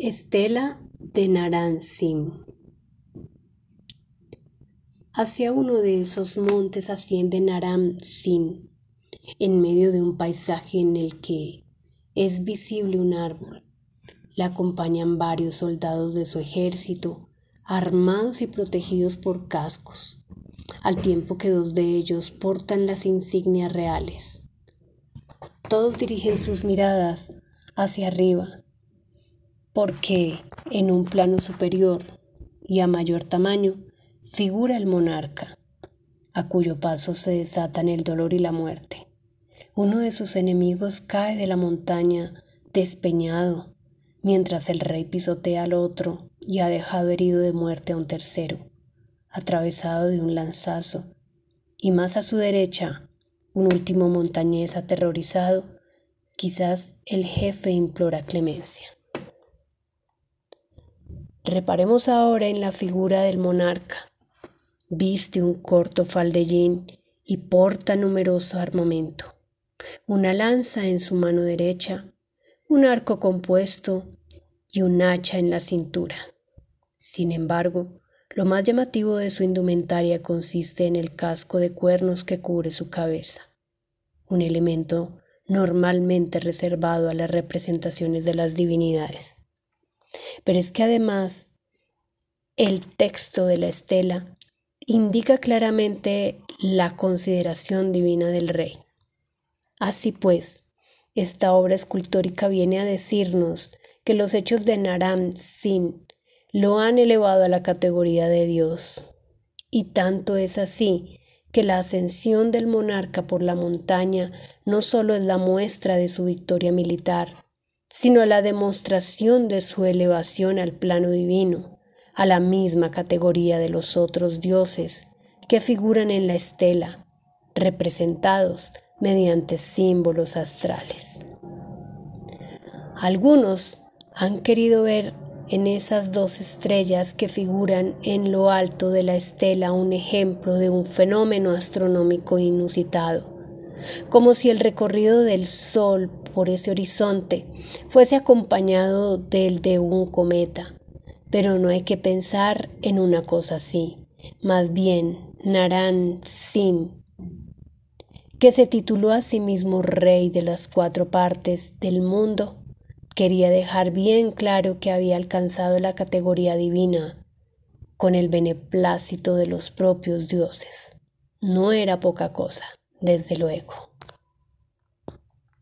Estela de Naran Sin Hacia uno de esos montes asciende Naram Sin, en medio de un paisaje en el que es visible un árbol. Le acompañan varios soldados de su ejército, armados y protegidos por cascos, al tiempo que dos de ellos portan las insignias reales. Todos dirigen sus miradas hacia arriba porque en un plano superior y a mayor tamaño figura el monarca, a cuyo paso se desatan el dolor y la muerte. Uno de sus enemigos cae de la montaña despeñado, mientras el rey pisotea al otro y ha dejado herido de muerte a un tercero, atravesado de un lanzazo, y más a su derecha, un último montañés aterrorizado, quizás el jefe implora clemencia. Reparemos ahora en la figura del monarca. Viste un corto faldellín y porta numeroso armamento. Una lanza en su mano derecha, un arco compuesto y un hacha en la cintura. Sin embargo, lo más llamativo de su indumentaria consiste en el casco de cuernos que cubre su cabeza, un elemento normalmente reservado a las representaciones de las divinidades. Pero es que además el texto de la estela indica claramente la consideración divina del rey. Así pues, esta obra escultórica viene a decirnos que los hechos de Naram Sin lo han elevado a la categoría de Dios. Y tanto es así que la ascensión del monarca por la montaña no solo es la muestra de su victoria militar, sino la demostración de su elevación al plano divino, a la misma categoría de los otros dioses que figuran en la estela, representados mediante símbolos astrales. Algunos han querido ver en esas dos estrellas que figuran en lo alto de la estela un ejemplo de un fenómeno astronómico inusitado como si el recorrido del Sol por ese horizonte fuese acompañado del de un cometa. Pero no hay que pensar en una cosa así. Más bien, Naran Sin, que se tituló a sí mismo rey de las cuatro partes del mundo, quería dejar bien claro que había alcanzado la categoría divina con el beneplácito de los propios dioses. No era poca cosa desde luego.